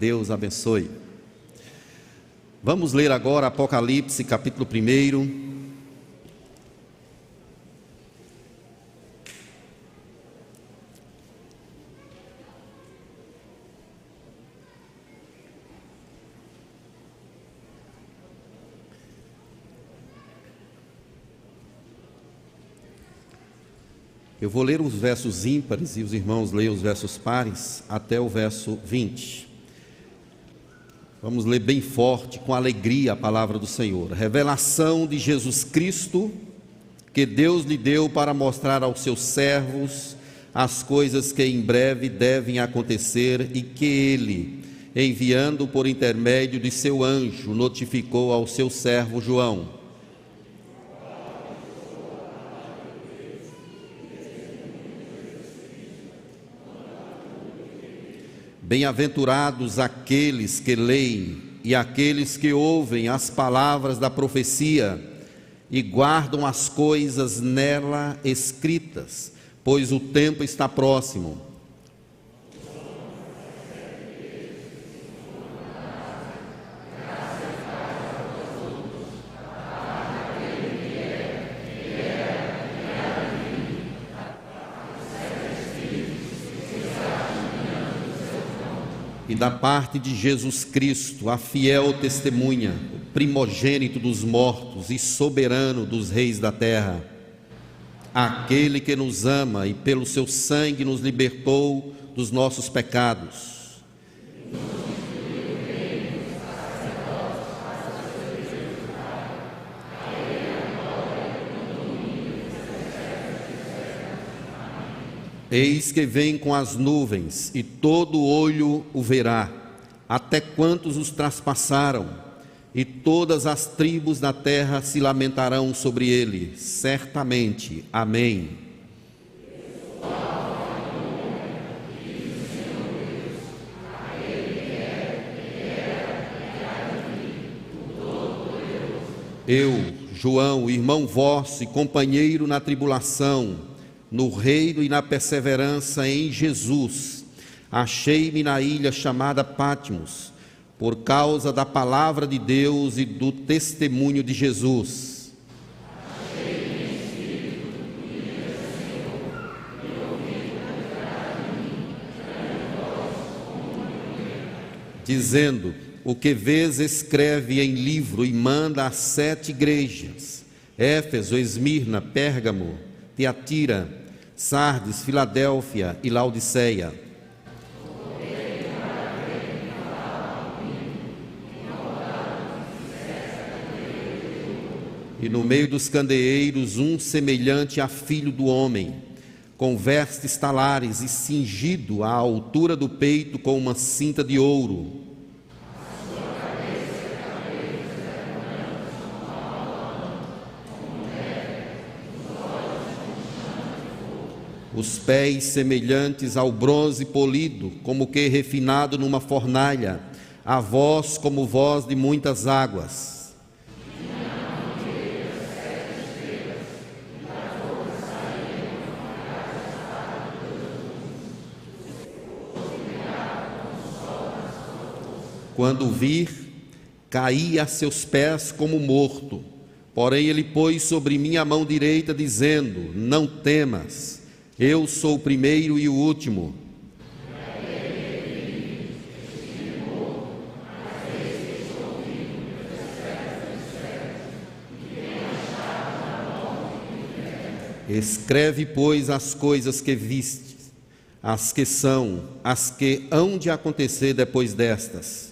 Deus abençoe. Vamos ler agora Apocalipse, capítulo 1. Eu vou ler os versos ímpares e os irmãos leiam os versos pares até o verso 20. Vamos ler bem forte, com alegria, a palavra do Senhor. Revelação de Jesus Cristo, que Deus lhe deu para mostrar aos seus servos as coisas que em breve devem acontecer e que ele, enviando por intermédio de seu anjo, notificou ao seu servo João Bem-aventurados aqueles que leem e aqueles que ouvem as palavras da profecia e guardam as coisas nela escritas, pois o tempo está próximo. Da parte de Jesus Cristo, a fiel testemunha, primogênito dos mortos e soberano dos reis da terra, aquele que nos ama e pelo seu sangue nos libertou dos nossos pecados Eis que vem com as nuvens, e todo olho o verá, até quantos os traspassaram, e todas as tribos da terra se lamentarão sobre ele, certamente. Amém. Eu, João, irmão vosso e companheiro na tribulação, no reino e na perseverança em Jesus. Achei-me na ilha chamada Pátimos, por causa da palavra de Deus e do testemunho de Jesus. Dizendo: O que vês, escreve em livro e manda às sete igrejas: Éfeso, Esmirna, Pérgamo, Teatira, Sardes, Filadélfia e Laodiceia. E no meio dos candeeiros, um semelhante a filho do homem, com vestes talares e cingido à altura do peito com uma cinta de ouro os pés semelhantes ao bronze polido, como que refinado numa fornalha, a voz como voz de muitas águas. Quando vir, caí a seus pés como morto. Porém, ele pôs sobre mim a mão direita, dizendo: Não temas eu sou o primeiro e o último. Escreve, pois, as coisas que viste, as que são, as que hão de acontecer depois destas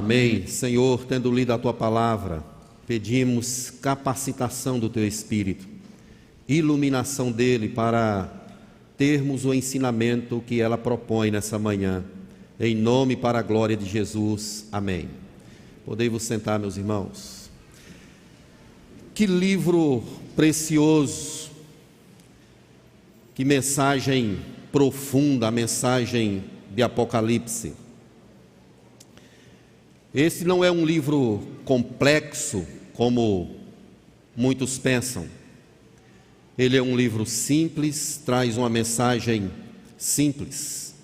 Amém. Senhor, tendo lido a tua palavra, pedimos capacitação do teu espírito, iluminação dele para termos o ensinamento que ela propõe nessa manhã. Em nome para a glória de Jesus. Amém. Podei-vos sentar, meus irmãos. Que livro precioso, que mensagem profunda, a mensagem de Apocalipse. Esse não é um livro complexo, como muitos pensam. Ele é um livro simples, traz uma mensagem simples.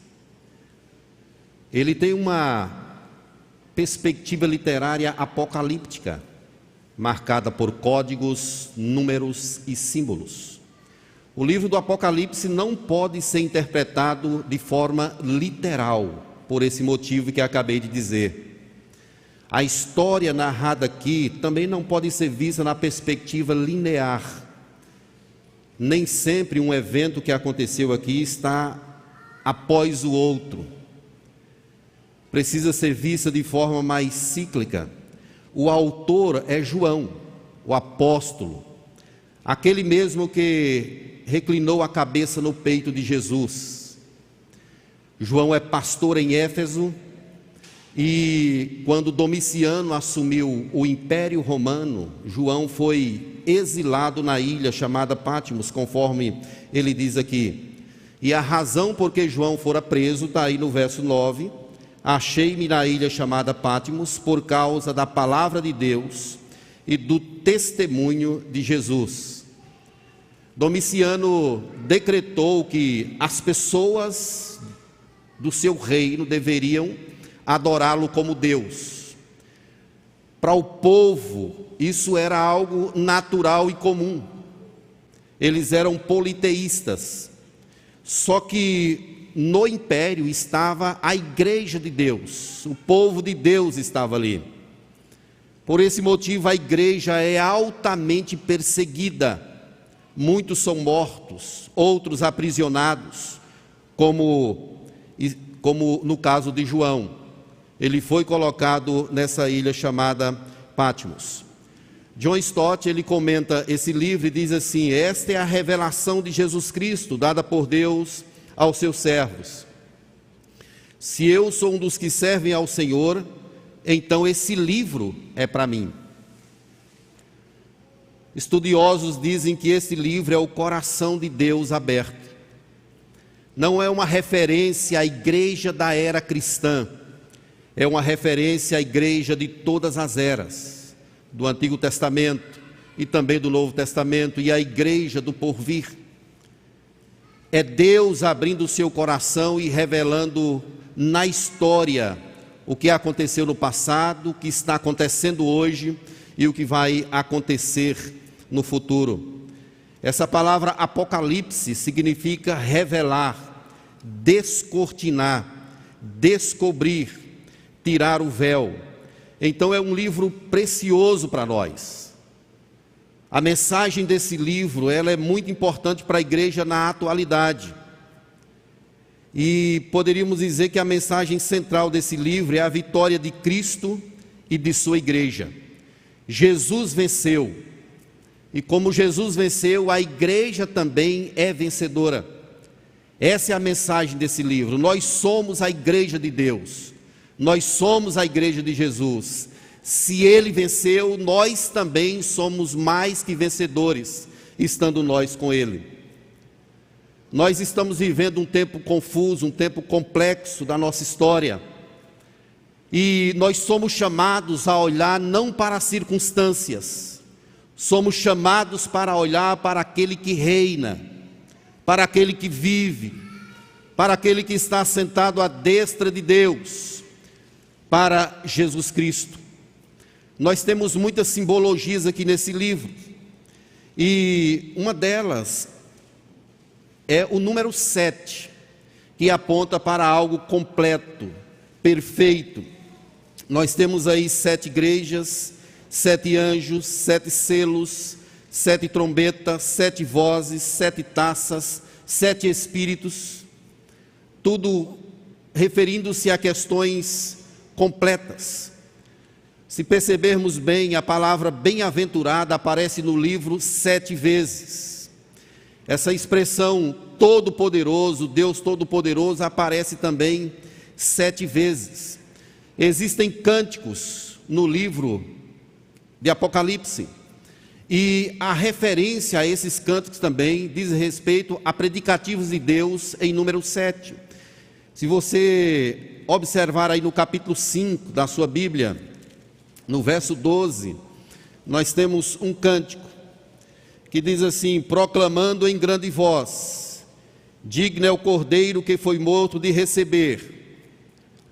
Ele tem uma perspectiva literária apocalíptica, marcada por códigos, números e símbolos. O livro do Apocalipse não pode ser interpretado de forma literal, por esse motivo que acabei de dizer. A história narrada aqui também não pode ser vista na perspectiva linear. Nem sempre um evento que aconteceu aqui está após o outro. Precisa ser vista de forma mais cíclica. O autor é João, o apóstolo, aquele mesmo que reclinou a cabeça no peito de Jesus. João é pastor em Éfeso e quando Domiciano assumiu o Império Romano, João foi exilado na ilha chamada Pátimos, conforme ele diz aqui. E a razão por que João fora preso está aí no verso 9. Achei-me na ilha chamada Pátimos por causa da palavra de Deus e do testemunho de Jesus. Domiciano decretou que as pessoas do seu reino deveriam adorá-lo como Deus. Para o povo, isso era algo natural e comum. Eles eram politeístas. Só que no império estava a igreja de Deus, o povo de Deus estava ali. Por esse motivo, a igreja é altamente perseguida. Muitos são mortos, outros aprisionados, como, como no caso de João ele foi colocado nessa ilha chamada Patmos. John Stott, ele comenta esse livro e diz assim: "Esta é a revelação de Jesus Cristo dada por Deus aos seus servos. Se eu sou um dos que servem ao Senhor, então esse livro é para mim." Estudiosos dizem que esse livro é o coração de Deus aberto. Não é uma referência à igreja da era cristã é uma referência à igreja de todas as eras, do Antigo Testamento e também do Novo Testamento, e à igreja do porvir. É Deus abrindo o seu coração e revelando na história o que aconteceu no passado, o que está acontecendo hoje e o que vai acontecer no futuro. Essa palavra apocalipse significa revelar, descortinar, descobrir, tirar o véu. Então é um livro precioso para nós. A mensagem desse livro, ela é muito importante para a igreja na atualidade. E poderíamos dizer que a mensagem central desse livro é a vitória de Cristo e de sua igreja. Jesus venceu. E como Jesus venceu, a igreja também é vencedora. Essa é a mensagem desse livro. Nós somos a igreja de Deus. Nós somos a igreja de Jesus. Se ele venceu, nós também somos mais que vencedores, estando nós com ele. Nós estamos vivendo um tempo confuso, um tempo complexo da nossa história. E nós somos chamados a olhar não para as circunstâncias, somos chamados para olhar para aquele que reina, para aquele que vive, para aquele que está sentado à destra de Deus para Jesus Cristo. Nós temos muitas simbologias aqui nesse livro, e uma delas é o número 7, que aponta para algo completo, perfeito. Nós temos aí sete igrejas, sete anjos, sete selos, sete trombetas, sete vozes, sete taças, sete espíritos, tudo referindo-se a questões completas. Se percebermos bem, a palavra bem-aventurada aparece no livro sete vezes. Essa expressão todo-poderoso, Deus todo-poderoso, aparece também sete vezes. Existem cânticos no livro de Apocalipse. E a referência a esses cânticos também diz respeito a predicativos de Deus em número 7. Se você observar aí no capítulo 5 da sua Bíblia, no verso 12, nós temos um cântico que diz assim: proclamando em grande voz, digno é o cordeiro que foi morto de receber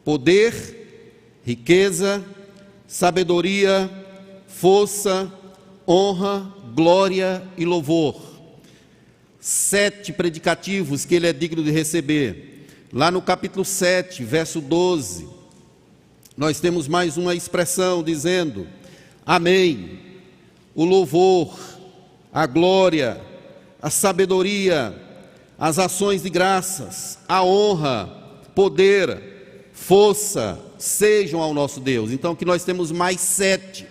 poder, riqueza, sabedoria, força, honra, glória e louvor. Sete predicativos que ele é digno de receber. Lá no capítulo 7, verso 12, nós temos mais uma expressão dizendo: Amém. O louvor, a glória, a sabedoria, as ações de graças, a honra, poder, força, sejam ao nosso Deus. Então, que nós temos mais sete.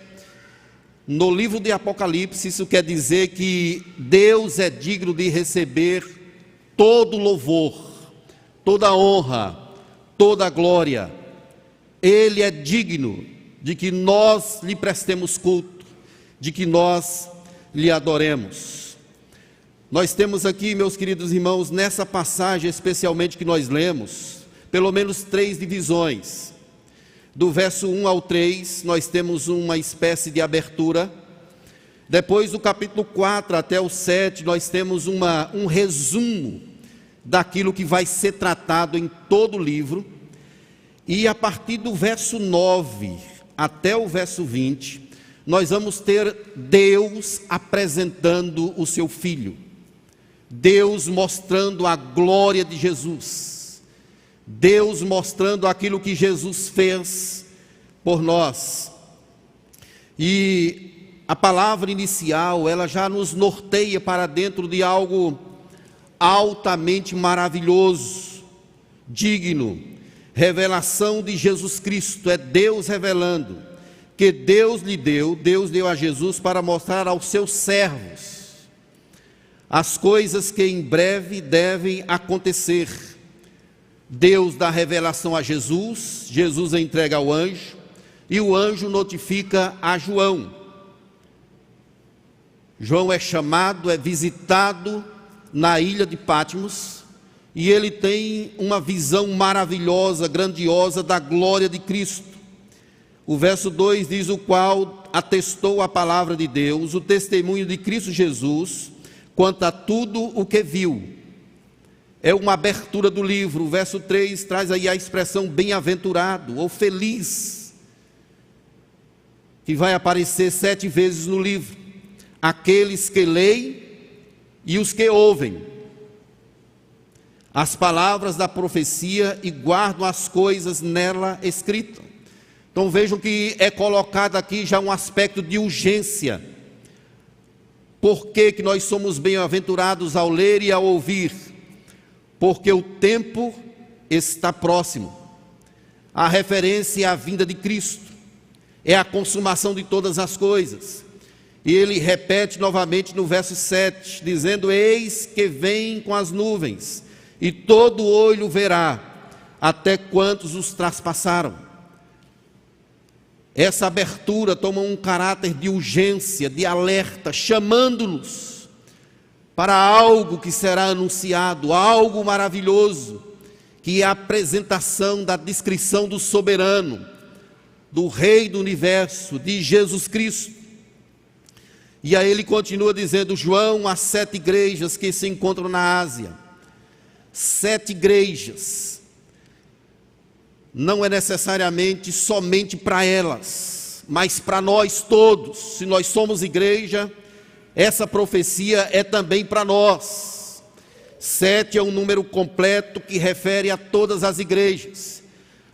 No livro de Apocalipse, isso quer dizer que Deus é digno de receber todo louvor, toda honra, toda glória. Ele é digno de que nós lhe prestemos culto, de que nós lhe adoremos. Nós temos aqui, meus queridos irmãos, nessa passagem especialmente que nós lemos, pelo menos três divisões. Do verso 1 ao 3, nós temos uma espécie de abertura. Depois, do capítulo 4 até o 7, nós temos uma, um resumo daquilo que vai ser tratado em todo o livro. E a partir do verso 9 até o verso 20, nós vamos ter Deus apresentando o seu filho, Deus mostrando a glória de Jesus, Deus mostrando aquilo que Jesus fez por nós. E a palavra inicial, ela já nos norteia para dentro de algo altamente maravilhoso, digno, revelação de Jesus Cristo, é Deus revelando que Deus lhe deu, Deus deu a Jesus para mostrar aos seus servos as coisas que em breve devem acontecer. Deus dá revelação a Jesus, Jesus a entrega ao anjo, e o anjo notifica a João. João é chamado, é visitado na ilha de Patmos, e ele tem uma visão maravilhosa, grandiosa da glória de Cristo. O verso 2 diz: O qual atestou a palavra de Deus, o testemunho de Cristo Jesus, quanto a tudo o que viu. É uma abertura do livro. O verso 3 traz aí a expressão bem-aventurado ou feliz, que vai aparecer sete vezes no livro. Aqueles que leem e os que ouvem as palavras da profecia e guardam as coisas nela escritas. Então vejam que é colocado aqui já um aspecto de urgência. Por que, que nós somos bem-aventurados ao ler e ao ouvir? Porque o tempo está próximo. A referência é a vinda de Cristo, é a consumação de todas as coisas. E ele repete novamente no verso 7, dizendo: Eis que vem com as nuvens, e todo olho verá, até quantos os traspassaram. Essa abertura toma um caráter de urgência, de alerta, chamando-nos para algo que será anunciado, algo maravilhoso, que é a apresentação da descrição do soberano, do Rei do universo, de Jesus Cristo. E aí ele continua dizendo: João, as sete igrejas que se encontram na Ásia, sete igrejas, não é necessariamente somente para elas, mas para nós todos. Se nós somos igreja, essa profecia é também para nós. Sete é um número completo que refere a todas as igrejas.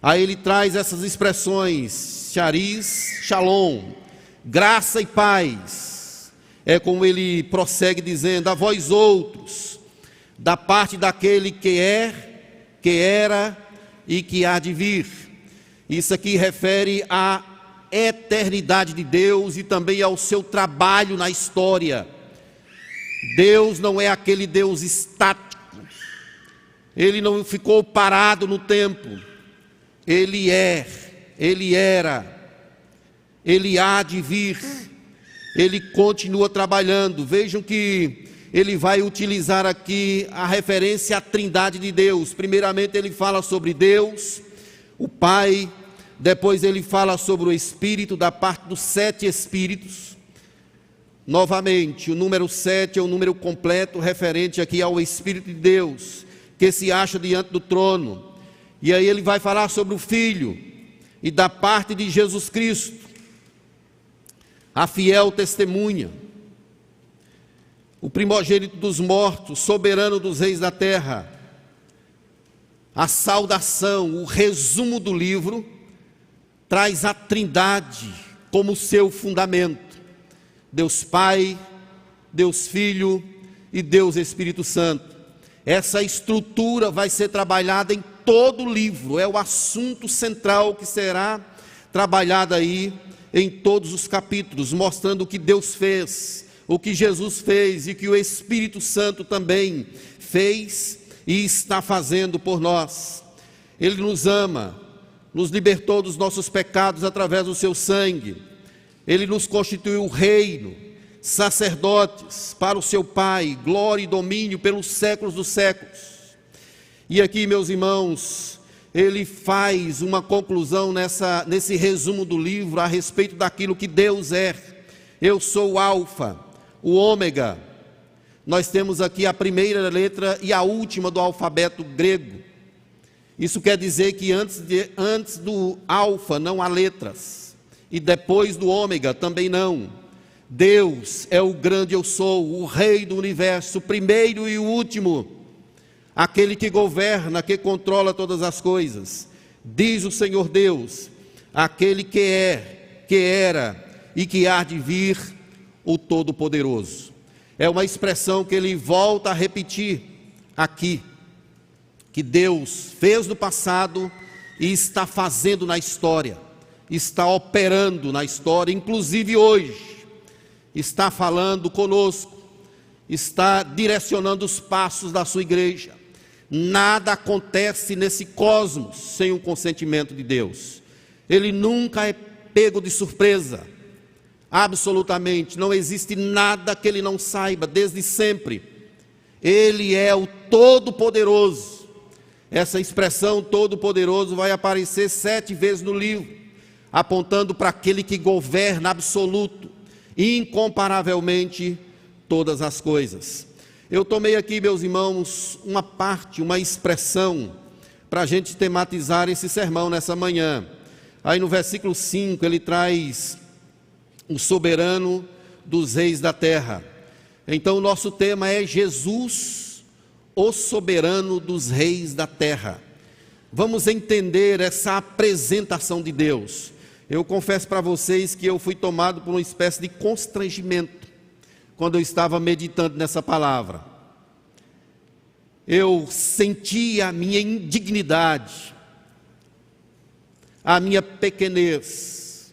Aí ele traz essas expressões: chariz, shalom, graça e paz. É como ele prossegue dizendo: a vós outros, da parte daquele que é, que era e que há de vir. Isso aqui refere à eternidade de Deus e também ao seu trabalho na história. Deus não é aquele Deus estático, ele não ficou parado no tempo, ele é, ele era, ele há de vir, ele continua trabalhando. Vejam que ele vai utilizar aqui a referência à trindade de Deus. Primeiramente, ele fala sobre Deus, o Pai, depois ele fala sobre o Espírito, da parte dos sete Espíritos. Novamente, o número sete é o número completo referente aqui ao Espírito de Deus, que se acha diante do trono. E aí ele vai falar sobre o Filho e da parte de Jesus Cristo, a fiel testemunha, o primogênito dos mortos, soberano dos reis da terra. A saudação, o resumo do livro, traz a Trindade como seu fundamento. Deus Pai, Deus Filho e Deus Espírito Santo. Essa estrutura vai ser trabalhada em todo o livro, é o assunto central que será trabalhado aí em todos os capítulos, mostrando o que Deus fez, o que Jesus fez e que o Espírito Santo também fez e está fazendo por nós. Ele nos ama, nos libertou dos nossos pecados através do seu sangue, ele nos constituiu reino, sacerdotes para o seu Pai, glória e domínio pelos séculos dos séculos. E aqui, meus irmãos, ele faz uma conclusão nessa, nesse resumo do livro a respeito daquilo que Deus é. Eu sou o Alfa, o Ômega. Nós temos aqui a primeira letra e a última do alfabeto grego. Isso quer dizer que antes, de, antes do Alfa não há letras, e depois do Ômega também não. Deus é o grande eu sou, o Rei do universo, o primeiro e o último aquele que governa, que controla todas as coisas. Diz o Senhor Deus, aquele que é, que era e que há de vir, o Todo-Poderoso. É uma expressão que ele volta a repetir aqui, que Deus fez no passado e está fazendo na história, está operando na história, inclusive hoje, está falando conosco, está direcionando os passos da sua igreja. Nada acontece nesse cosmos sem o consentimento de Deus. Ele nunca é pego de surpresa. Absolutamente, não existe nada que ele não saiba desde sempre. Ele é o Todo-Poderoso. Essa expressão Todo-Poderoso vai aparecer sete vezes no livro, apontando para aquele que governa absoluto, incomparavelmente todas as coisas. Eu tomei aqui, meus irmãos, uma parte, uma expressão, para a gente tematizar esse sermão nessa manhã. Aí no versículo 5 ele traz o soberano dos reis da terra. Então o nosso tema é Jesus, o soberano dos reis da terra. Vamos entender essa apresentação de Deus. Eu confesso para vocês que eu fui tomado por uma espécie de constrangimento quando eu estava meditando nessa palavra. Eu sentia a minha indignidade, a minha pequenez,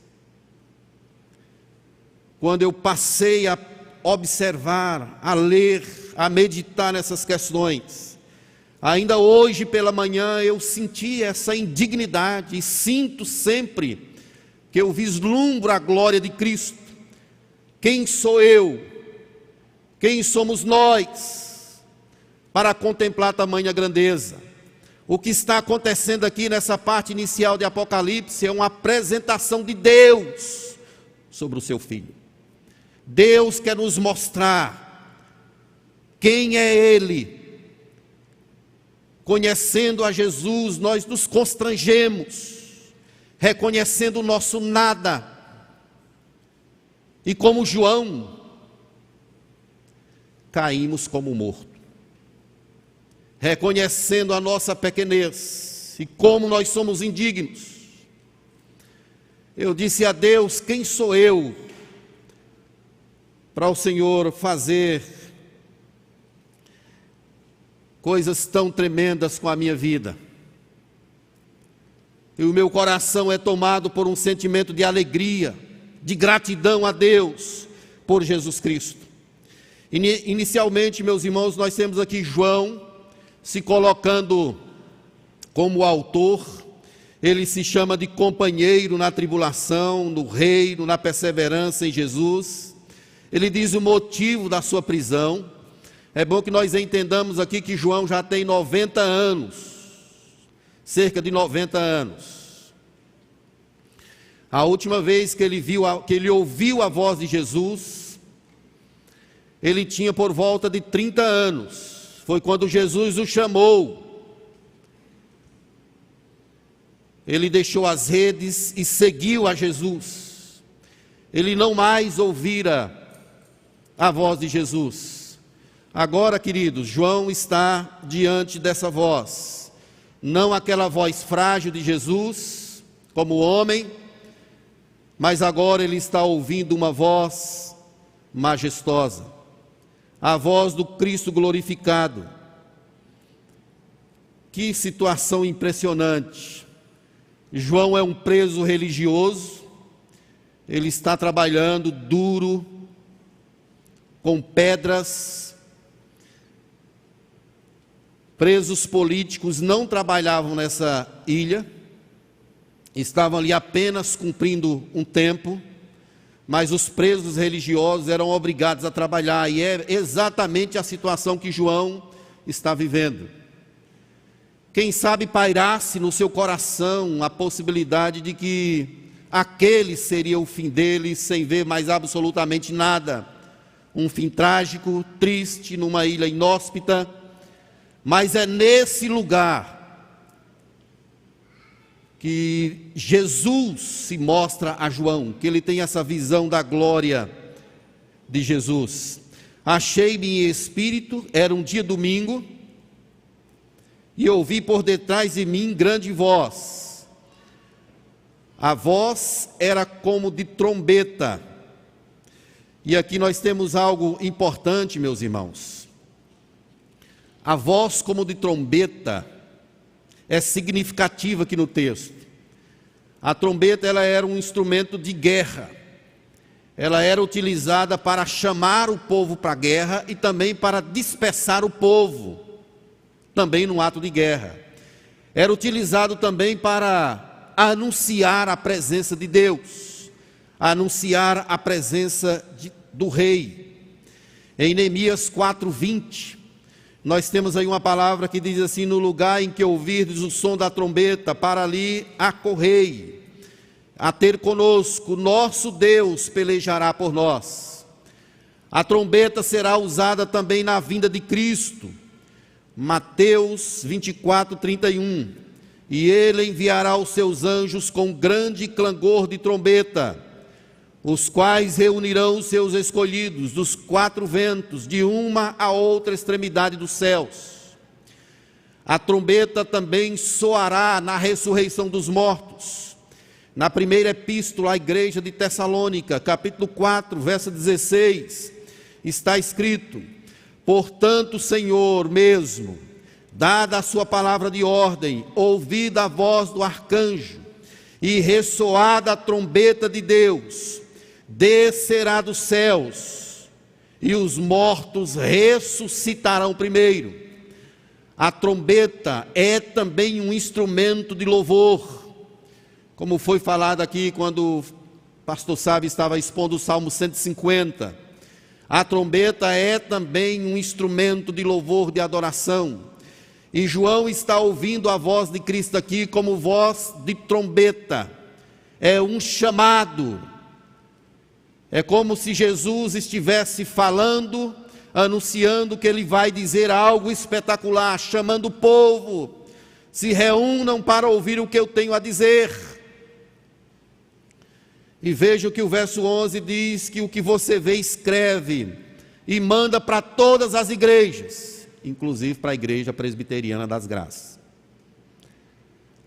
quando eu passei a observar, a ler, a meditar nessas questões. Ainda hoje pela manhã eu senti essa indignidade e sinto sempre que eu vislumbro a glória de Cristo. Quem sou eu? Quem somos nós para contemplar tamanha grandeza? O que está acontecendo aqui nessa parte inicial de Apocalipse é uma apresentação de Deus sobre o seu filho. Deus quer nos mostrar quem é Ele. Conhecendo a Jesus, nós nos constrangemos, reconhecendo o nosso nada. E como João, caímos como morto. Reconhecendo a nossa pequenez e como nós somos indignos. Eu disse a Deus: quem sou eu para o Senhor fazer coisas tão tremendas com a minha vida? E o meu coração é tomado por um sentimento de alegria, de gratidão a Deus por Jesus Cristo. Inicialmente, meus irmãos, nós temos aqui João se colocando como autor, ele se chama de companheiro na tribulação, no reino, na perseverança em Jesus. Ele diz o motivo da sua prisão. É bom que nós entendamos aqui que João já tem 90 anos, cerca de 90 anos. A última vez que ele viu, que ele ouviu a voz de Jesus, ele tinha por volta de 30 anos. Foi quando Jesus o chamou. Ele deixou as redes e seguiu a Jesus. Ele não mais ouvira a voz de Jesus. Agora, queridos, João está diante dessa voz não aquela voz frágil de Jesus, como homem, mas agora ele está ouvindo uma voz majestosa, a voz do Cristo glorificado. Que situação impressionante. João é um preso religioso, ele está trabalhando duro, com pedras, Presos políticos não trabalhavam nessa ilha, estavam ali apenas cumprindo um tempo, mas os presos religiosos eram obrigados a trabalhar, e é exatamente a situação que João está vivendo. Quem sabe pairasse no seu coração a possibilidade de que aquele seria o fim dele, sem ver mais absolutamente nada. Um fim trágico, triste, numa ilha inóspita, mas é nesse lugar que Jesus se mostra a João, que ele tem essa visão da glória de Jesus. Achei-me em espírito, era um dia domingo, e ouvi por detrás de mim grande voz. A voz era como de trombeta. E aqui nós temos algo importante, meus irmãos. A voz como de trombeta é significativa aqui no texto. A trombeta ela era um instrumento de guerra. Ela era utilizada para chamar o povo para a guerra e também para dispersar o povo, também no ato de guerra. Era utilizado também para anunciar a presença de Deus, anunciar a presença de, do rei. Em Neemias 4:20, nós temos aí uma palavra que diz assim: No lugar em que ouvirdes o som da trombeta, para ali acorrei, a ter conosco, nosso Deus pelejará por nós. A trombeta será usada também na vinda de Cristo. Mateus 24, 31. E ele enviará os seus anjos com grande clangor de trombeta os quais reunirão seus escolhidos dos quatro ventos, de uma a outra extremidade dos céus. A trombeta também soará na ressurreição dos mortos. Na primeira epístola à igreja de Tessalônica, capítulo 4, verso 16, está escrito: Portanto, Senhor mesmo, dada a sua palavra de ordem, ouvida a voz do arcanjo e ressoada a trombeta de Deus, descerá dos céus, e os mortos ressuscitarão primeiro. A trombeta é também um instrumento de louvor, como foi falado aqui quando o pastor Sábio estava expondo o Salmo 150. A trombeta é também um instrumento de louvor, de adoração. E João está ouvindo a voz de Cristo aqui como voz de trombeta. É um chamado é como se Jesus estivesse falando, anunciando que ele vai dizer algo espetacular, chamando o povo, se reúnam para ouvir o que eu tenho a dizer. E veja que o verso 11 diz: que o que você vê, escreve e manda para todas as igrejas, inclusive para a igreja presbiteriana das graças.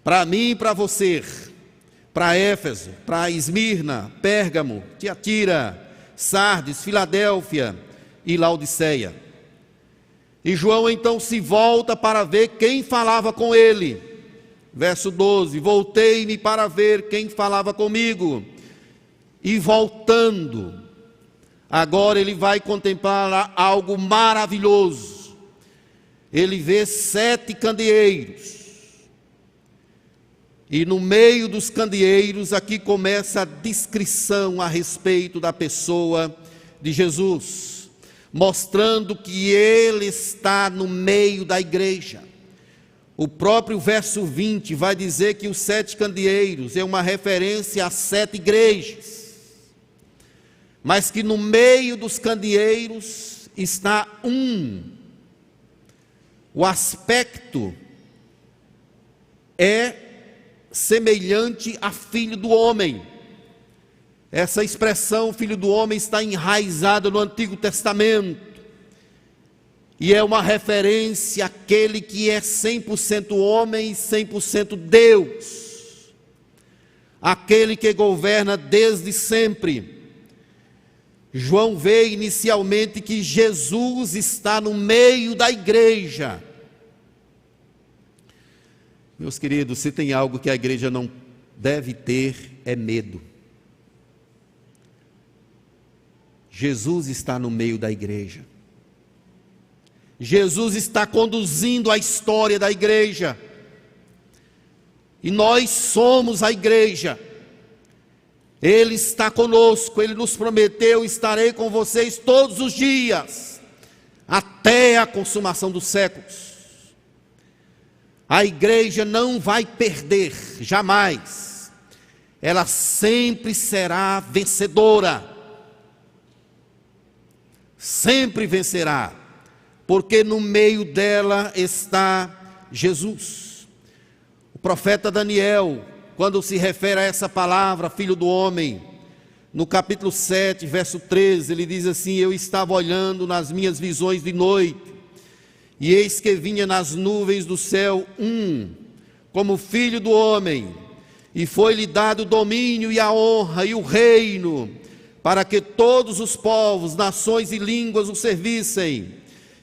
Para mim e para você, para Éfeso, para Esmirna, Pérgamo, Tiatira, Sardes, Filadélfia e Laodiceia. E João então se volta para ver quem falava com ele. Verso 12: Voltei-me para ver quem falava comigo. E voltando, agora ele vai contemplar algo maravilhoso. Ele vê sete candeeiros e no meio dos candeeiros, aqui começa a descrição a respeito da pessoa de Jesus, mostrando que ele está no meio da igreja. O próprio verso 20 vai dizer que os sete candeeiros é uma referência às sete igrejas, mas que no meio dos candeeiros está um. O aspecto é semelhante a filho do homem. Essa expressão, filho do homem, está enraizada no Antigo Testamento. E é uma referência àquele que é 100% homem e 100% Deus. Aquele que governa desde sempre. João vê inicialmente que Jesus está no meio da igreja. Meus queridos, se tem algo que a igreja não deve ter, é medo. Jesus está no meio da igreja. Jesus está conduzindo a história da igreja. E nós somos a igreja. Ele está conosco, ele nos prometeu: estarei com vocês todos os dias, até a consumação dos séculos. A igreja não vai perder, jamais. Ela sempre será vencedora sempre vencerá, porque no meio dela está Jesus. O profeta Daniel, quando se refere a essa palavra, filho do homem, no capítulo 7, verso 13, ele diz assim: Eu estava olhando nas minhas visões de noite, e eis que vinha nas nuvens do céu um, como filho do homem, e foi-lhe dado o domínio e a honra e o reino para que todos os povos, nações e línguas o servissem.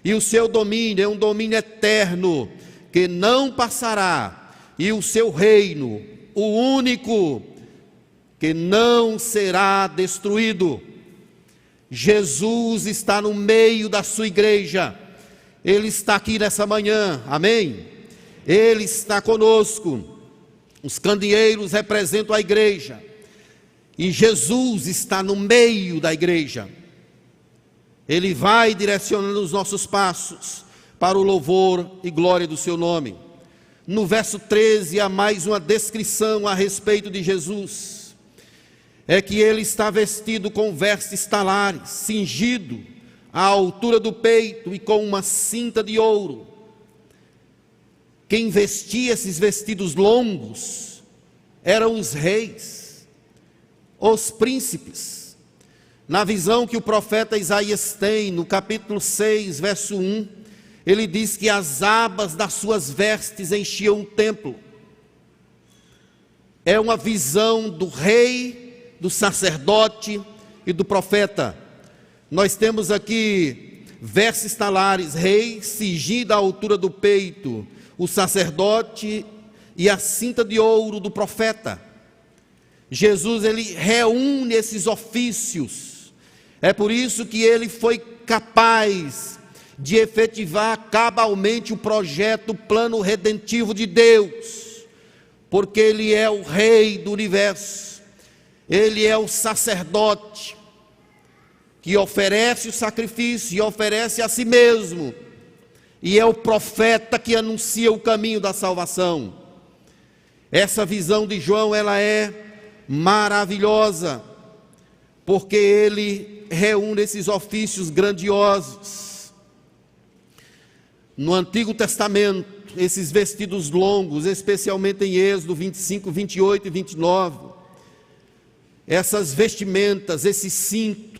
E o seu domínio é um domínio eterno, que não passará, e o seu reino, o único, que não será destruído. Jesus está no meio da sua igreja, Ele está aqui nessa manhã, amém? Ele está conosco. Os candeeiros representam a igreja, e Jesus está no meio da igreja. Ele vai direcionando os nossos passos para o louvor e glória do seu nome. No verso 13 há mais uma descrição a respeito de Jesus. É que ele está vestido com vestes talares, cingido à altura do peito e com uma cinta de ouro. Quem vestia esses vestidos longos eram os reis os príncipes. Na visão que o profeta Isaías tem, no capítulo 6, verso 1, ele diz que as abas das suas vestes enchiam o templo. É uma visão do rei, do sacerdote e do profeta. Nós temos aqui vestes talares, rei, cingido à altura do peito, o sacerdote e a cinta de ouro do profeta. Jesus ele reúne esses ofícios. É por isso que ele foi capaz de efetivar cabalmente o projeto, o plano redentivo de Deus, porque ele é o rei do universo. Ele é o sacerdote que oferece o sacrifício e oferece a si mesmo. E é o profeta que anuncia o caminho da salvação. Essa visão de João, ela é maravilhosa, porque ele reúne esses ofícios grandiosos. No Antigo Testamento, esses vestidos longos, especialmente em Êxodo 25, 28 e 29, essas vestimentas, esse cinto,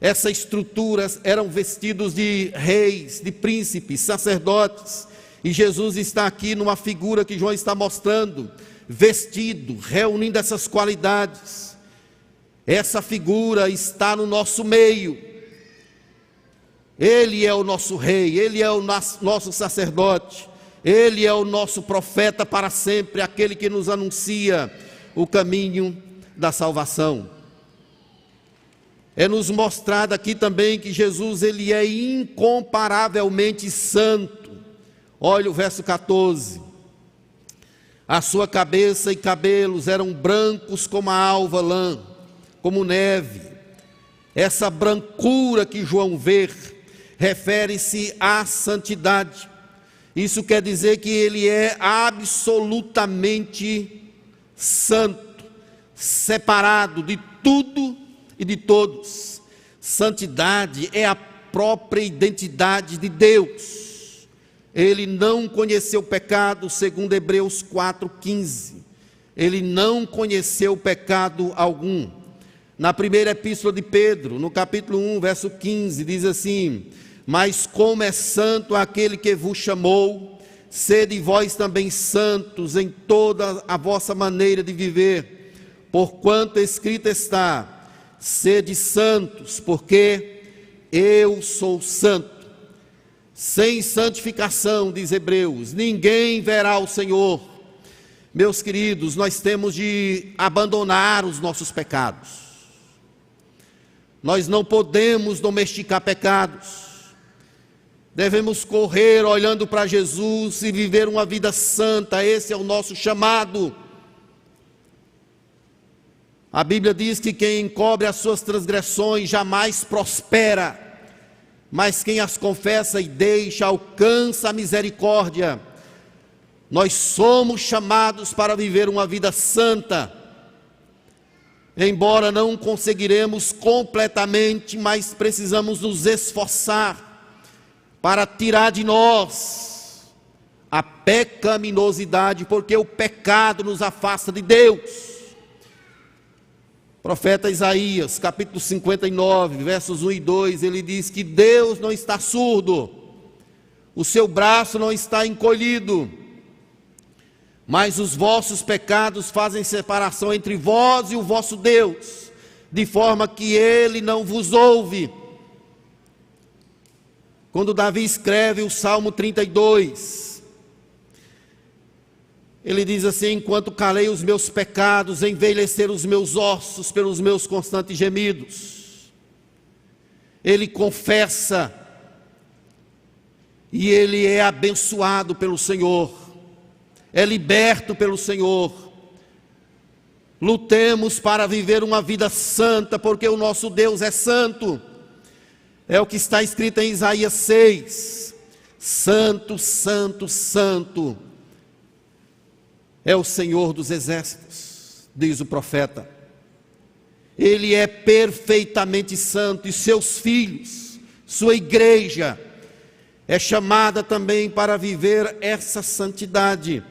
essa estrutura eram vestidos de reis, de príncipes, sacerdotes, e Jesus está aqui numa figura que João está mostrando, vestido, reunindo essas qualidades. Essa figura está no nosso meio. Ele é o nosso rei, ele é o nosso sacerdote, ele é o nosso profeta para sempre, aquele que nos anuncia o caminho da salvação. É nos mostrado aqui também que Jesus ele é incomparavelmente santo. Olha o verso 14. A sua cabeça e cabelos eram brancos como a alva lã, como neve. Essa brancura que João vê refere-se à santidade. Isso quer dizer que ele é absolutamente santo, separado de tudo e de todos. Santidade é a própria identidade de Deus. Ele não conheceu pecado, segundo Hebreus 4:15. Ele não conheceu pecado algum. Na primeira epístola de Pedro, no capítulo 1, verso 15, diz assim: Mas como é santo aquele que vos chamou, sede vós também santos em toda a vossa maneira de viver, porquanto escrito está: sede santos, porque eu sou santo. Sem santificação, diz Hebreus, ninguém verá o Senhor. Meus queridos, nós temos de abandonar os nossos pecados. Nós não podemos domesticar pecados. Devemos correr olhando para Jesus e viver uma vida santa, esse é o nosso chamado. A Bíblia diz que quem encobre as suas transgressões jamais prospera, mas quem as confessa e deixa alcança a misericórdia. Nós somos chamados para viver uma vida santa, embora não conseguiremos completamente, mas precisamos nos esforçar para tirar de nós a pecaminosidade, porque o pecado nos afasta de Deus. Profeta Isaías, capítulo 59, versos 1 e 2, ele diz que Deus não está surdo, o seu braço não está encolhido, mas os vossos pecados fazem separação entre vós e o vosso Deus, de forma que ele não vos ouve. Quando Davi escreve o Salmo 32, ele diz assim: enquanto calei os meus pecados, envelheceram os meus ossos pelos meus constantes gemidos. Ele confessa e ele é abençoado pelo Senhor, é liberto pelo Senhor. Lutemos para viver uma vida santa, porque o nosso Deus é santo. É o que está escrito em Isaías 6: Santo, Santo, Santo é o Senhor dos exércitos, diz o profeta. Ele é perfeitamente santo e seus filhos, sua igreja, é chamada também para viver essa santidade.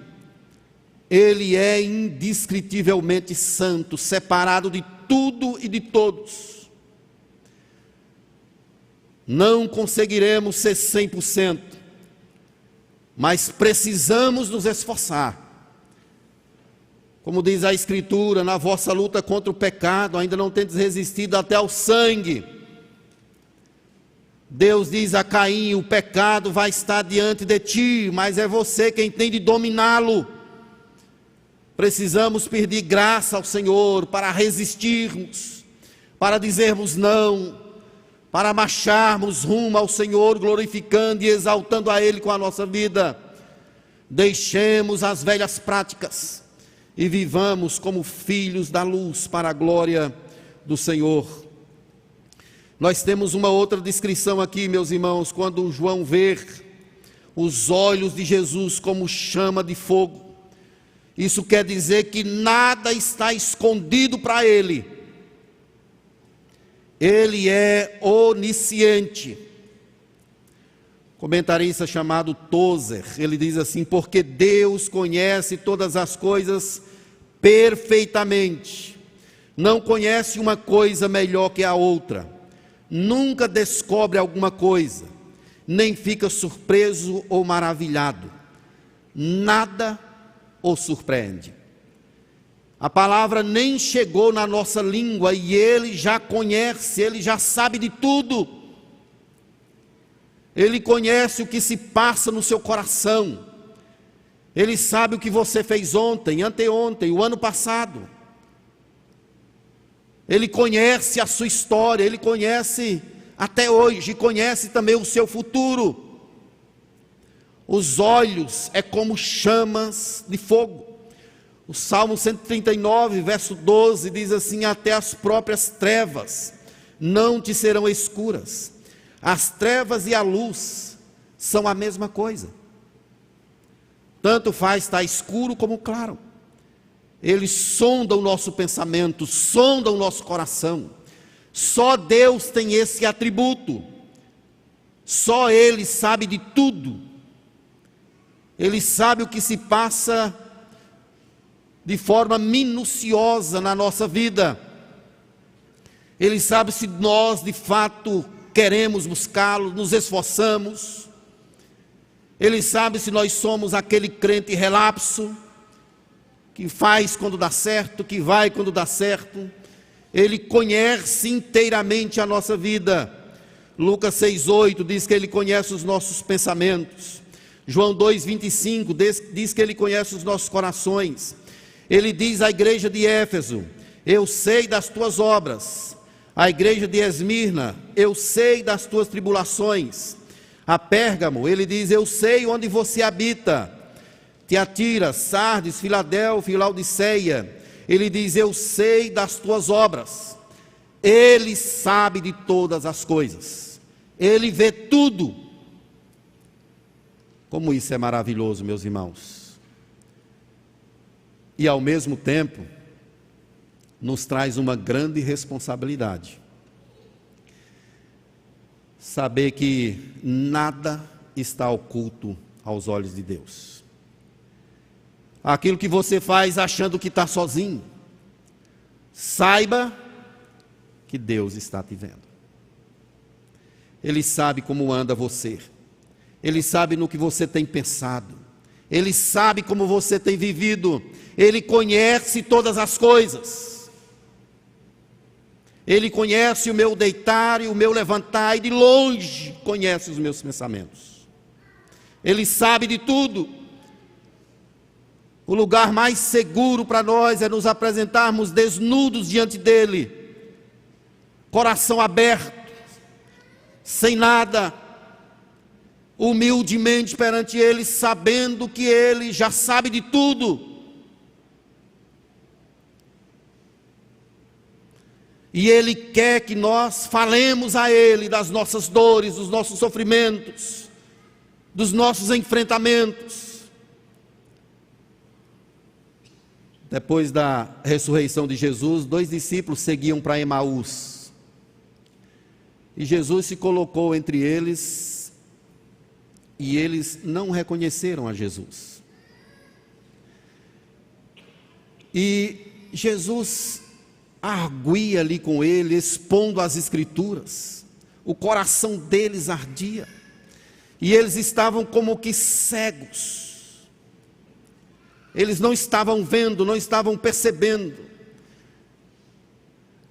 Ele é indescritivelmente santo, separado de tudo e de todos. Não conseguiremos ser 100%, mas precisamos nos esforçar como diz a Escritura, na vossa luta contra o pecado, ainda não tendes resistido até ao sangue. Deus diz a Caim: o pecado vai estar diante de ti, mas é você quem tem de dominá-lo. Precisamos pedir graça ao Senhor para resistirmos, para dizermos não, para marcharmos rumo ao Senhor, glorificando e exaltando a Ele com a nossa vida. Deixemos as velhas práticas e vivamos como filhos da luz para a glória do Senhor. Nós temos uma outra descrição aqui, meus irmãos, quando João vê os olhos de Jesus como chama de fogo. Isso quer dizer que nada está escondido para ele. Ele é onisciente. Comentarista chamado Tozer, ele diz assim: porque Deus conhece todas as coisas perfeitamente. Não conhece uma coisa melhor que a outra. Nunca descobre alguma coisa, nem fica surpreso ou maravilhado. Nada o surpreende. A palavra nem chegou na nossa língua e ele já conhece, ele já sabe de tudo. Ele conhece o que se passa no seu coração. Ele sabe o que você fez ontem, anteontem, o ano passado. Ele conhece a sua história, ele conhece até hoje, conhece também o seu futuro. Os olhos é como chamas de fogo. O Salmo 139, verso 12 diz assim: Até as próprias trevas não te serão escuras. As trevas e a luz são a mesma coisa. Tanto faz estar escuro como claro. Ele sonda o nosso pensamento, sonda o nosso coração. Só Deus tem esse atributo. Só Ele sabe de tudo. Ele sabe o que se passa de forma minuciosa na nossa vida. Ele sabe se nós de fato queremos buscá-lo, nos esforçamos. Ele sabe se nós somos aquele crente relapso, que faz quando dá certo, que vai quando dá certo. Ele conhece inteiramente a nossa vida. Lucas 6,8 diz que ele conhece os nossos pensamentos. João 2,25 diz, diz que ele conhece os nossos corações. Ele diz à igreja de Éfeso: Eu sei das tuas obras. A igreja de Esmirna: Eu sei das tuas tribulações. A Pérgamo: Ele diz: Eu sei onde você habita. Tiatira, Sardes, Filadélfia Laodiceia: Ele diz: Eu sei das tuas obras. Ele sabe de todas as coisas. Ele vê tudo. Como isso é maravilhoso, meus irmãos. E ao mesmo tempo, nos traz uma grande responsabilidade. Saber que nada está oculto aos olhos de Deus. Aquilo que você faz achando que está sozinho, saiba que Deus está te vendo. Ele sabe como anda você. Ele sabe no que você tem pensado. Ele sabe como você tem vivido. Ele conhece todas as coisas. Ele conhece o meu deitar e o meu levantar, e de longe conhece os meus pensamentos. Ele sabe de tudo. O lugar mais seguro para nós é nos apresentarmos desnudos diante dEle, coração aberto, sem nada, humildemente perante Ele, sabendo que Ele já sabe de tudo. E Ele quer que nós falemos a Ele das nossas dores, dos nossos sofrimentos, dos nossos enfrentamentos. Depois da ressurreição de Jesus, dois discípulos seguiam para Emaús. E Jesus se colocou entre eles e eles não reconheceram a Jesus. E Jesus arguia ali com ele, expondo as Escrituras, o coração deles ardia, e eles estavam como que cegos, eles não estavam vendo, não estavam percebendo.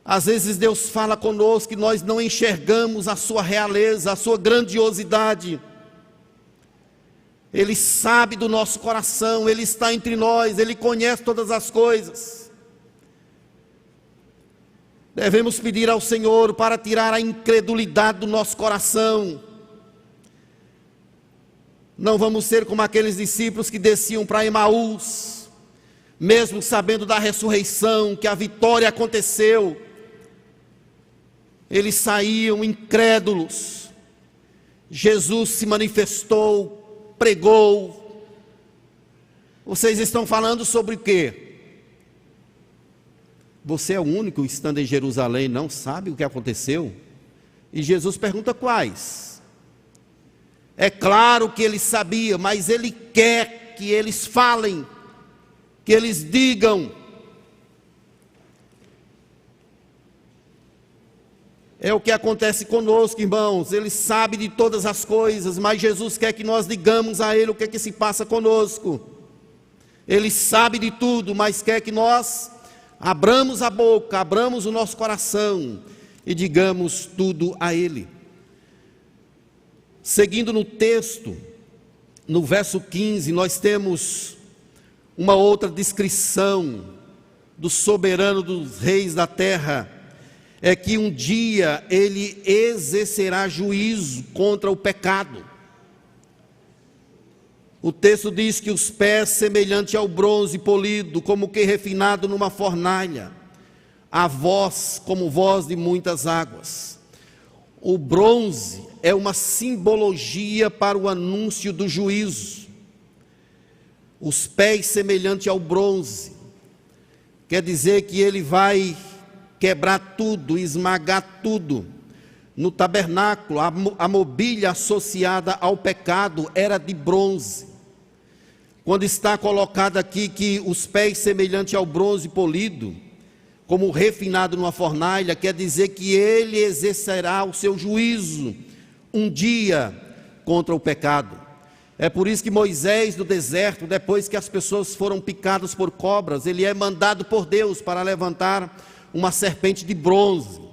Às vezes Deus fala conosco que nós não enxergamos a sua realeza, a sua grandiosidade, ele sabe do nosso coração, Ele está entre nós, Ele conhece todas as coisas. Devemos pedir ao Senhor para tirar a incredulidade do nosso coração. Não vamos ser como aqueles discípulos que desciam para Emaús, mesmo sabendo da ressurreição, que a vitória aconteceu. Eles saíam incrédulos. Jesus se manifestou pregou. Vocês estão falando sobre o quê? Você é o único estando em Jerusalém, não sabe o que aconteceu? E Jesus pergunta quais. É claro que ele sabia, mas ele quer que eles falem, que eles digam. É o que acontece conosco, irmãos. Ele sabe de todas as coisas, mas Jesus quer que nós digamos a Ele o que, é que se passa conosco. Ele sabe de tudo, mas quer que nós abramos a boca, abramos o nosso coração e digamos tudo a Ele. Seguindo no texto, no verso 15, nós temos uma outra descrição do soberano dos reis da terra é que um dia ele exercerá juízo contra o pecado. O texto diz que os pés semelhante ao bronze polido, como que refinado numa fornalha, a voz como voz de muitas águas. O bronze é uma simbologia para o anúncio do juízo. os pés semelhante ao bronze. Quer dizer que ele vai quebrar tudo, esmagar tudo. No tabernáculo, a mobília associada ao pecado era de bronze. Quando está colocado aqui que os pés semelhante ao bronze polido, como refinado numa fornalha, quer dizer que ele exercerá o seu juízo um dia contra o pecado. É por isso que Moisés, no deserto, depois que as pessoas foram picadas por cobras, ele é mandado por Deus para levantar uma serpente de bronze.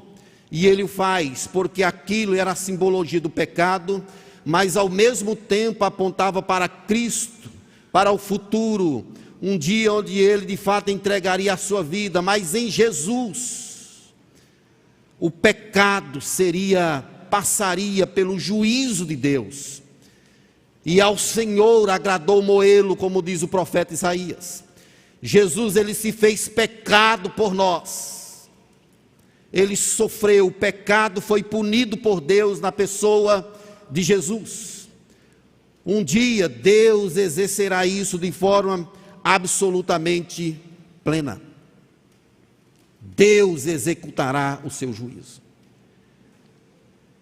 E ele o faz, porque aquilo era a simbologia do pecado, mas ao mesmo tempo apontava para Cristo, para o futuro, um dia onde ele de fato entregaria a sua vida, mas em Jesus o pecado seria passaria pelo juízo de Deus. E ao Senhor agradou moê-lo, como diz o profeta Isaías. Jesus ele se fez pecado por nós. Ele sofreu, o pecado foi punido por Deus na pessoa de Jesus. Um dia Deus exercerá isso de forma absolutamente plena. Deus executará o seu juízo.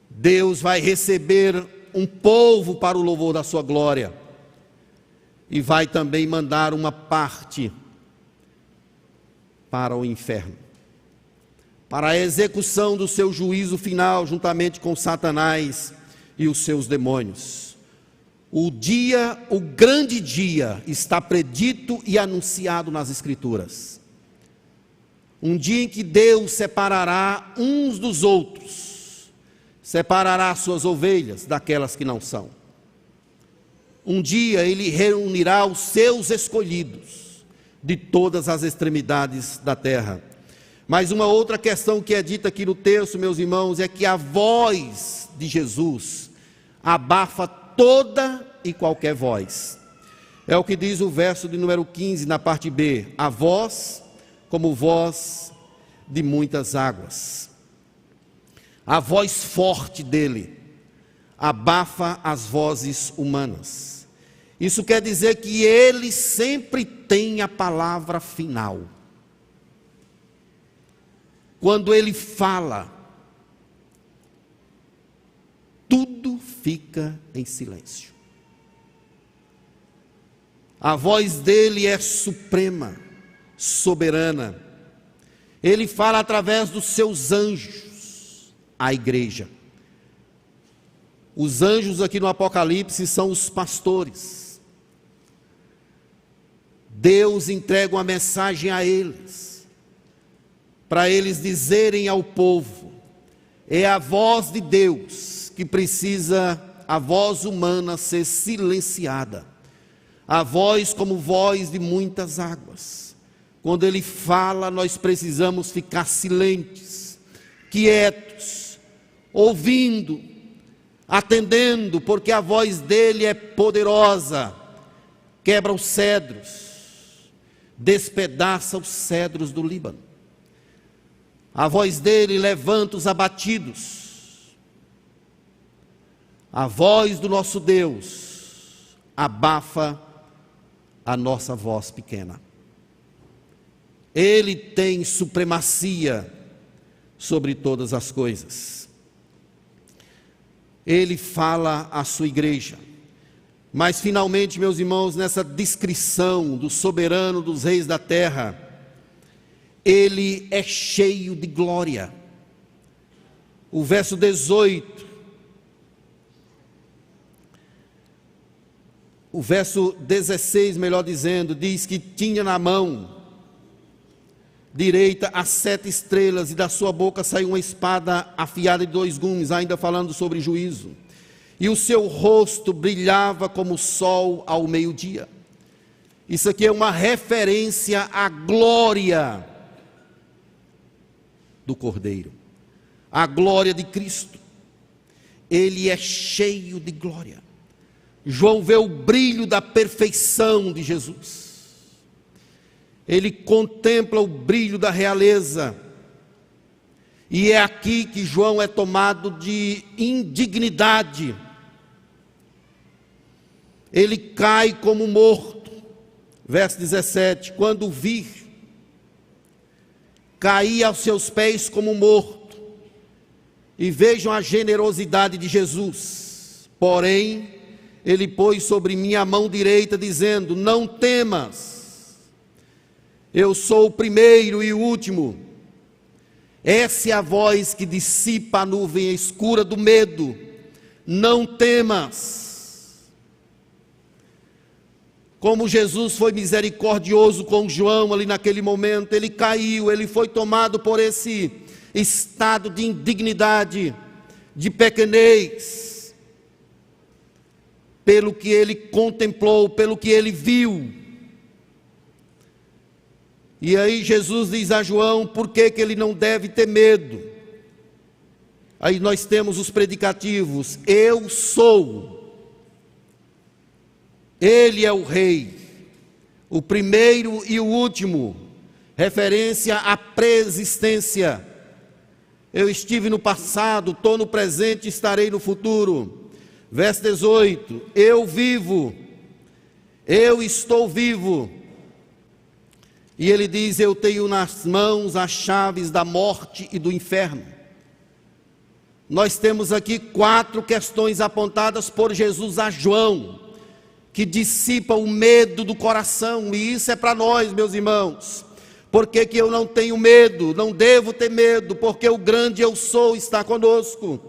Deus vai receber um povo para o louvor da sua glória e vai também mandar uma parte para o inferno, para a execução do seu juízo final, juntamente com Satanás e os seus demônios. O dia, o grande dia, está predito e anunciado nas Escrituras. Um dia em que Deus separará uns dos outros, separará suas ovelhas daquelas que não são. Um dia ele reunirá os seus escolhidos de todas as extremidades da terra. Mas uma outra questão que é dita aqui no texto, meus irmãos, é que a voz de Jesus abafa toda e qualquer voz. É o que diz o verso de número 15 na parte B: a voz como voz de muitas águas. A voz forte dele abafa as vozes humanas. Isso quer dizer que ele sempre tem a palavra final. Quando ele fala, tudo fica em silêncio. A voz dele é suprema, soberana. Ele fala através dos seus anjos à igreja. Os anjos aqui no Apocalipse são os pastores. Deus entrega uma mensagem a eles, para eles dizerem ao povo: é a voz de Deus que precisa a voz humana ser silenciada. A voz como voz de muitas águas. Quando ele fala, nós precisamos ficar silentes, quietos, ouvindo, atendendo, porque a voz dele é poderosa, quebra os cedros, despedaça os cedros do Líbano. A voz dele levanta os abatidos, a voz do nosso Deus abafa a nossa voz pequena. Ele tem supremacia sobre todas as coisas. Ele fala à sua igreja. Mas finalmente, meus irmãos, nessa descrição do soberano dos reis da terra, ele é cheio de glória. O verso 18 o verso 16, melhor dizendo, diz que tinha na mão direita as sete estrelas, e da sua boca saiu uma espada afiada de dois gumes, ainda falando sobre juízo. E o seu rosto brilhava como o sol ao meio-dia. Isso aqui é uma referência à glória do Cordeiro, à glória de Cristo. Ele é cheio de glória. João vê o brilho da perfeição de Jesus. Ele contempla o brilho da realeza. E é aqui que João é tomado de indignidade. Ele cai como morto. Verso 17: Quando vir, caí aos seus pés como morto, e vejam a generosidade de Jesus. Porém, ele pôs sobre mim a mão direita, dizendo: Não temas, eu sou o primeiro e o último. Essa é a voz que dissipa a nuvem escura do medo. Não temas. Como Jesus foi misericordioso com João ali naquele momento, ele caiu, ele foi tomado por esse estado de indignidade, de pequenez, pelo que ele contemplou, pelo que ele viu. E aí Jesus diz a João por que, que ele não deve ter medo. Aí nós temos os predicativos: Eu sou ele é o rei, o primeiro e o último, referência à preexistência. Eu estive no passado, estou no presente, estarei no futuro. Verso 18: Eu vivo, eu estou vivo. E ele diz: Eu tenho nas mãos as chaves da morte e do inferno. Nós temos aqui quatro questões apontadas por Jesus a João que dissipa o medo do coração, e isso é para nós, meus irmãos. Por que, que eu não tenho medo? Não devo ter medo, porque o grande eu sou está conosco.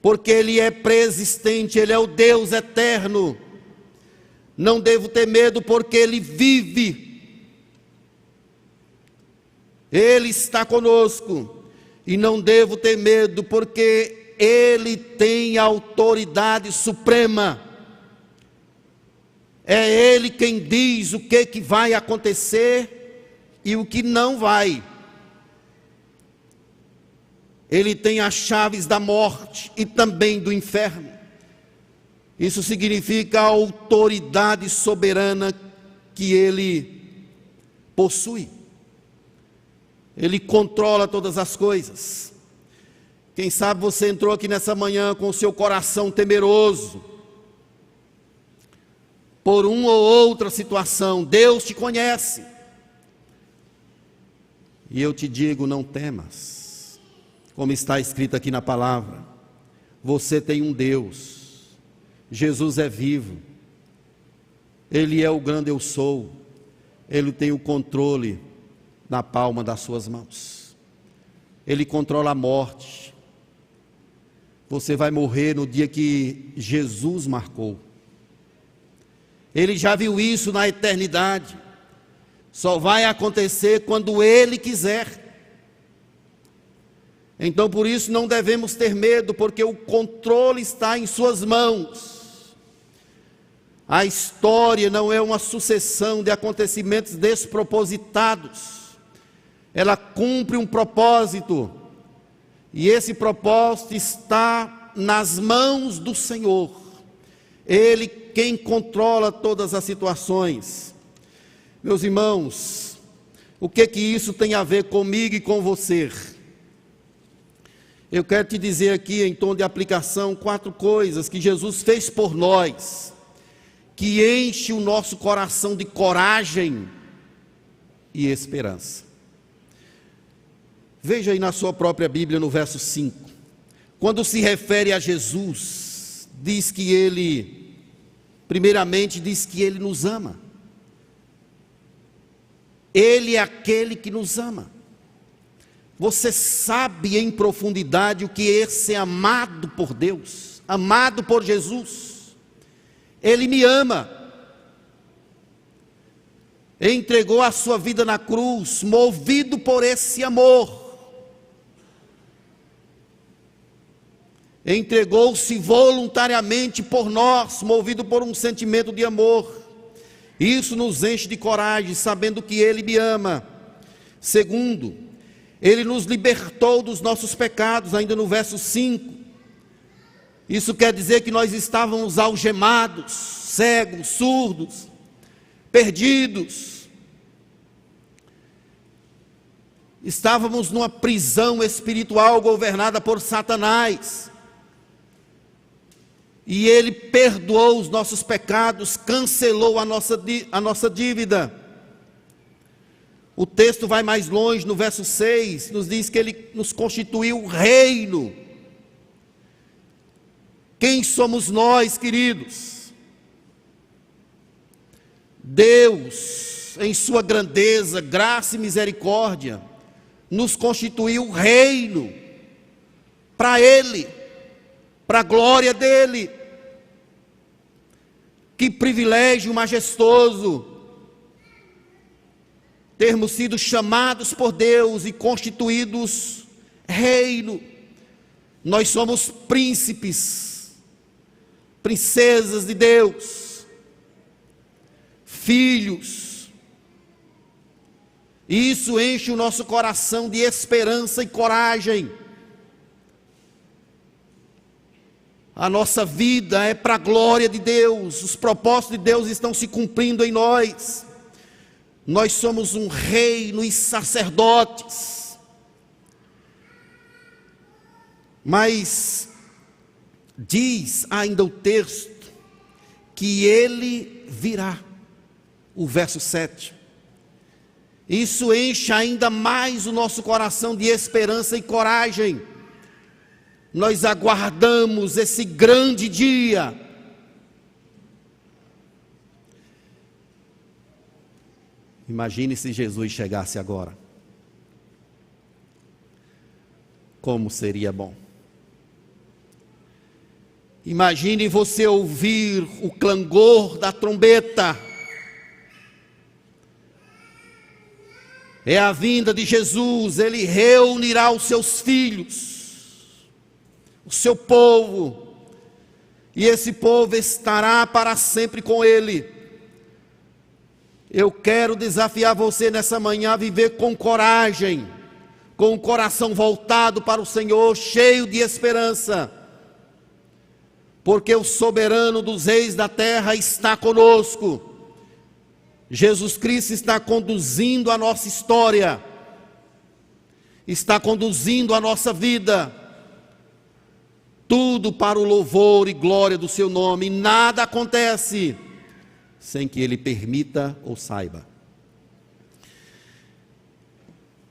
Porque Ele é preexistente, Ele é o Deus eterno. Não devo ter medo, porque Ele vive. Ele está conosco. E não devo ter medo, porque Ele tem autoridade suprema é Ele quem diz o que, que vai acontecer e o que não vai. Ele tem as chaves da morte e também do inferno. Isso significa a autoridade soberana que ele possui. Ele controla todas as coisas. Quem sabe você entrou aqui nessa manhã com o seu coração temeroso, por uma ou outra situação, Deus te conhece. E eu te digo: não temas, como está escrito aqui na palavra, você tem um Deus, Jesus é vivo, Ele é o grande eu sou, Ele tem o controle na palma das suas mãos, Ele controla a morte. Você vai morrer no dia que Jesus marcou. Ele já viu isso na eternidade. Só vai acontecer quando Ele quiser. Então, por isso, não devemos ter medo, porque o controle está em Suas mãos. A história não é uma sucessão de acontecimentos despropositados, ela cumpre um propósito, e esse propósito está nas mãos do Senhor. Ele quem controla todas as situações. Meus irmãos, o que que isso tem a ver comigo e com você? Eu quero te dizer aqui, em tom de aplicação, quatro coisas que Jesus fez por nós, que enche o nosso coração de coragem e esperança. Veja aí na sua própria Bíblia, no verso 5. Quando se refere a Jesus, diz que ele Primeiramente, diz que Ele nos ama. Ele é aquele que nos ama. Você sabe em profundidade o que é ser amado por Deus, amado por Jesus. Ele me ama. Entregou a sua vida na cruz, movido por esse amor. Entregou-se voluntariamente por nós, movido por um sentimento de amor. Isso nos enche de coragem, sabendo que Ele me ama. Segundo, Ele nos libertou dos nossos pecados, ainda no verso 5. Isso quer dizer que nós estávamos algemados, cegos, surdos, perdidos. Estávamos numa prisão espiritual governada por Satanás. E Ele perdoou os nossos pecados, cancelou a nossa, a nossa dívida. O texto vai mais longe, no verso 6, nos diz que Ele nos constituiu reino. Quem somos nós, queridos? Deus, em Sua grandeza, graça e misericórdia, nos constituiu reino para Ele, para a glória dEle. Que privilégio majestoso termos sido chamados por Deus e constituídos reino. Nós somos príncipes, princesas de Deus, filhos. E isso enche o nosso coração de esperança e coragem. A nossa vida é para a glória de Deus, os propósitos de Deus estão se cumprindo em nós. Nós somos um reino e sacerdotes. Mas diz ainda o texto que ele virá. O verso 7. Isso enche ainda mais o nosso coração de esperança e coragem nós aguardamos esse grande dia. Imagine se Jesus chegasse agora. Como seria bom. Imagine você ouvir o clangor da trombeta. É a vinda de Jesus, ele reunirá os seus filhos o seu povo, e esse povo estará para sempre com ele. Eu quero desafiar você nessa manhã a viver com coragem, com o coração voltado para o Senhor, cheio de esperança, porque o soberano dos reis da terra está conosco. Jesus Cristo está conduzindo a nossa história, está conduzindo a nossa vida tudo para o louvor e glória do seu nome, nada acontece sem que ele permita ou saiba.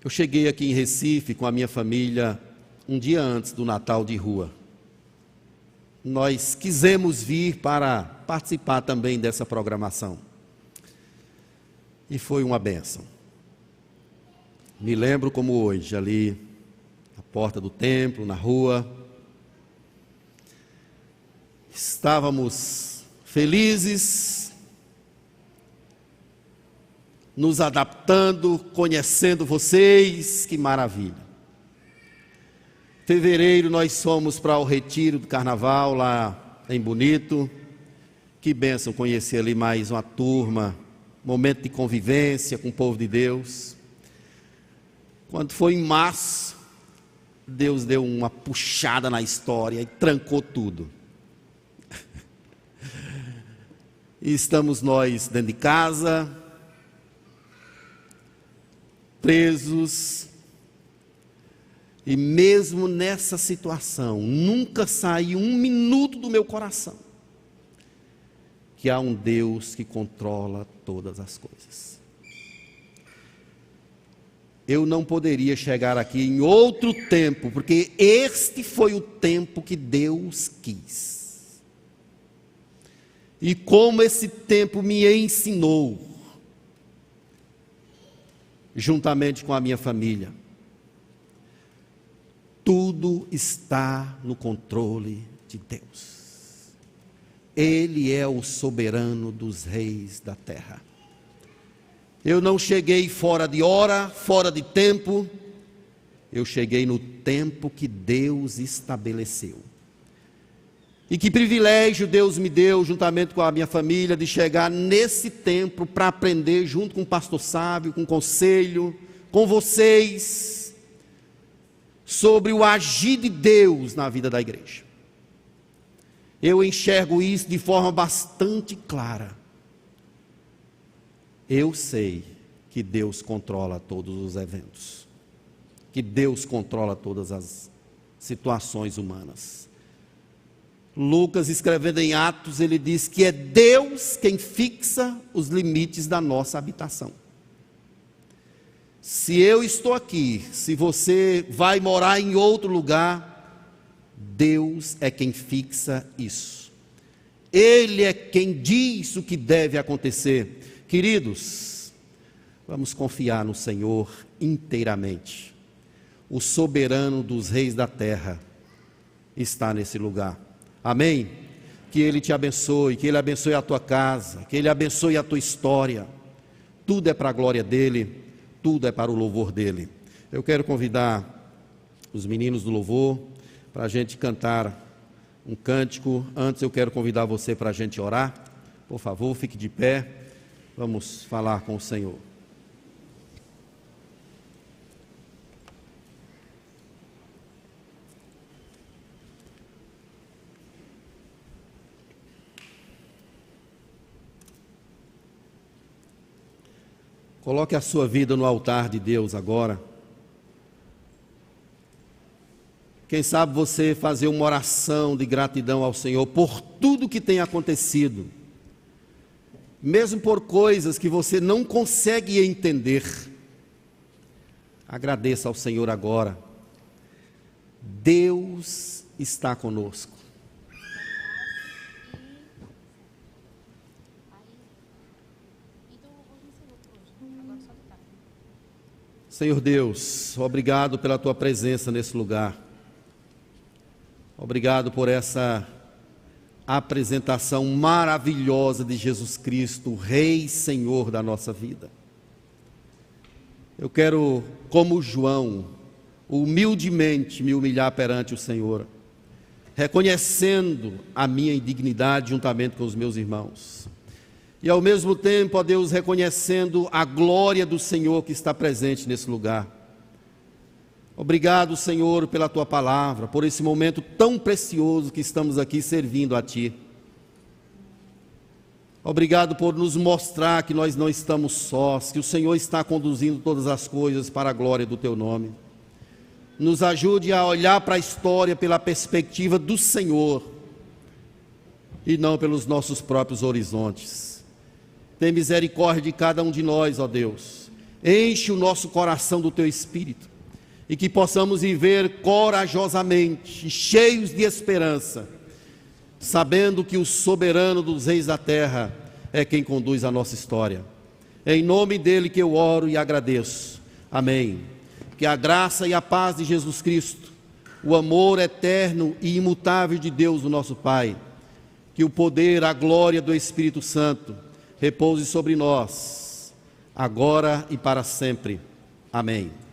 Eu cheguei aqui em Recife com a minha família um dia antes do Natal de rua. Nós quisemos vir para participar também dessa programação. E foi uma benção. Me lembro como hoje, ali, à porta do templo, na rua, Estávamos felizes, nos adaptando, conhecendo vocês, que maravilha. Fevereiro nós fomos para o retiro do carnaval lá em Bonito. Que bênção conhecer ali mais uma turma, momento de convivência com o povo de Deus. Quando foi em março, Deus deu uma puxada na história e trancou tudo. E estamos nós dentro de casa, presos, e mesmo nessa situação, nunca saiu um minuto do meu coração que há um Deus que controla todas as coisas. Eu não poderia chegar aqui em outro tempo, porque este foi o tempo que Deus quis e como esse tempo me ensinou, juntamente com a minha família. Tudo está no controle de Deus. Ele é o soberano dos reis da terra. Eu não cheguei fora de hora, fora de tempo, eu cheguei no tempo que Deus estabeleceu. E que privilégio Deus me deu, juntamente com a minha família, de chegar nesse tempo para aprender, junto com o pastor sábio, com o conselho, com vocês, sobre o agir de Deus na vida da igreja. Eu enxergo isso de forma bastante clara. Eu sei que Deus controla todos os eventos, que Deus controla todas as situações humanas. Lucas, escrevendo em Atos, ele diz que é Deus quem fixa os limites da nossa habitação. Se eu estou aqui, se você vai morar em outro lugar, Deus é quem fixa isso. Ele é quem diz o que deve acontecer. Queridos, vamos confiar no Senhor inteiramente. O soberano dos reis da terra está nesse lugar. Amém? Que Ele te abençoe, que Ele abençoe a tua casa, que Ele abençoe a tua história. Tudo é para a glória dEle, tudo é para o louvor dEle. Eu quero convidar os meninos do louvor para a gente cantar um cântico. Antes eu quero convidar você para a gente orar. Por favor, fique de pé. Vamos falar com o Senhor. Coloque a sua vida no altar de Deus agora. Quem sabe você fazer uma oração de gratidão ao Senhor por tudo que tem acontecido, mesmo por coisas que você não consegue entender. Agradeça ao Senhor agora. Deus está conosco. Senhor Deus, obrigado pela tua presença nesse lugar. Obrigado por essa apresentação maravilhosa de Jesus Cristo, Rei e Senhor da nossa vida. Eu quero, como João, humildemente me humilhar perante o Senhor, reconhecendo a minha indignidade juntamente com os meus irmãos e ao mesmo tempo, ó Deus, reconhecendo a glória do Senhor que está presente nesse lugar. Obrigado, Senhor, pela tua palavra, por esse momento tão precioso que estamos aqui servindo a Ti. Obrigado por nos mostrar que nós não estamos sós, que o Senhor está conduzindo todas as coisas para a glória do Teu nome. Nos ajude a olhar para a história pela perspectiva do Senhor e não pelos nossos próprios horizontes. Tem misericórdia de cada um de nós, ó Deus. Enche o nosso coração do teu espírito e que possamos viver corajosamente, cheios de esperança, sabendo que o soberano dos reis da terra é quem conduz a nossa história. É em nome dele que eu oro e agradeço. Amém. Que a graça e a paz de Jesus Cristo, o amor eterno e imutável de Deus, o nosso Pai, que o poder, a glória do Espírito Santo, repouse sobre nós, agora e para sempre. Amém.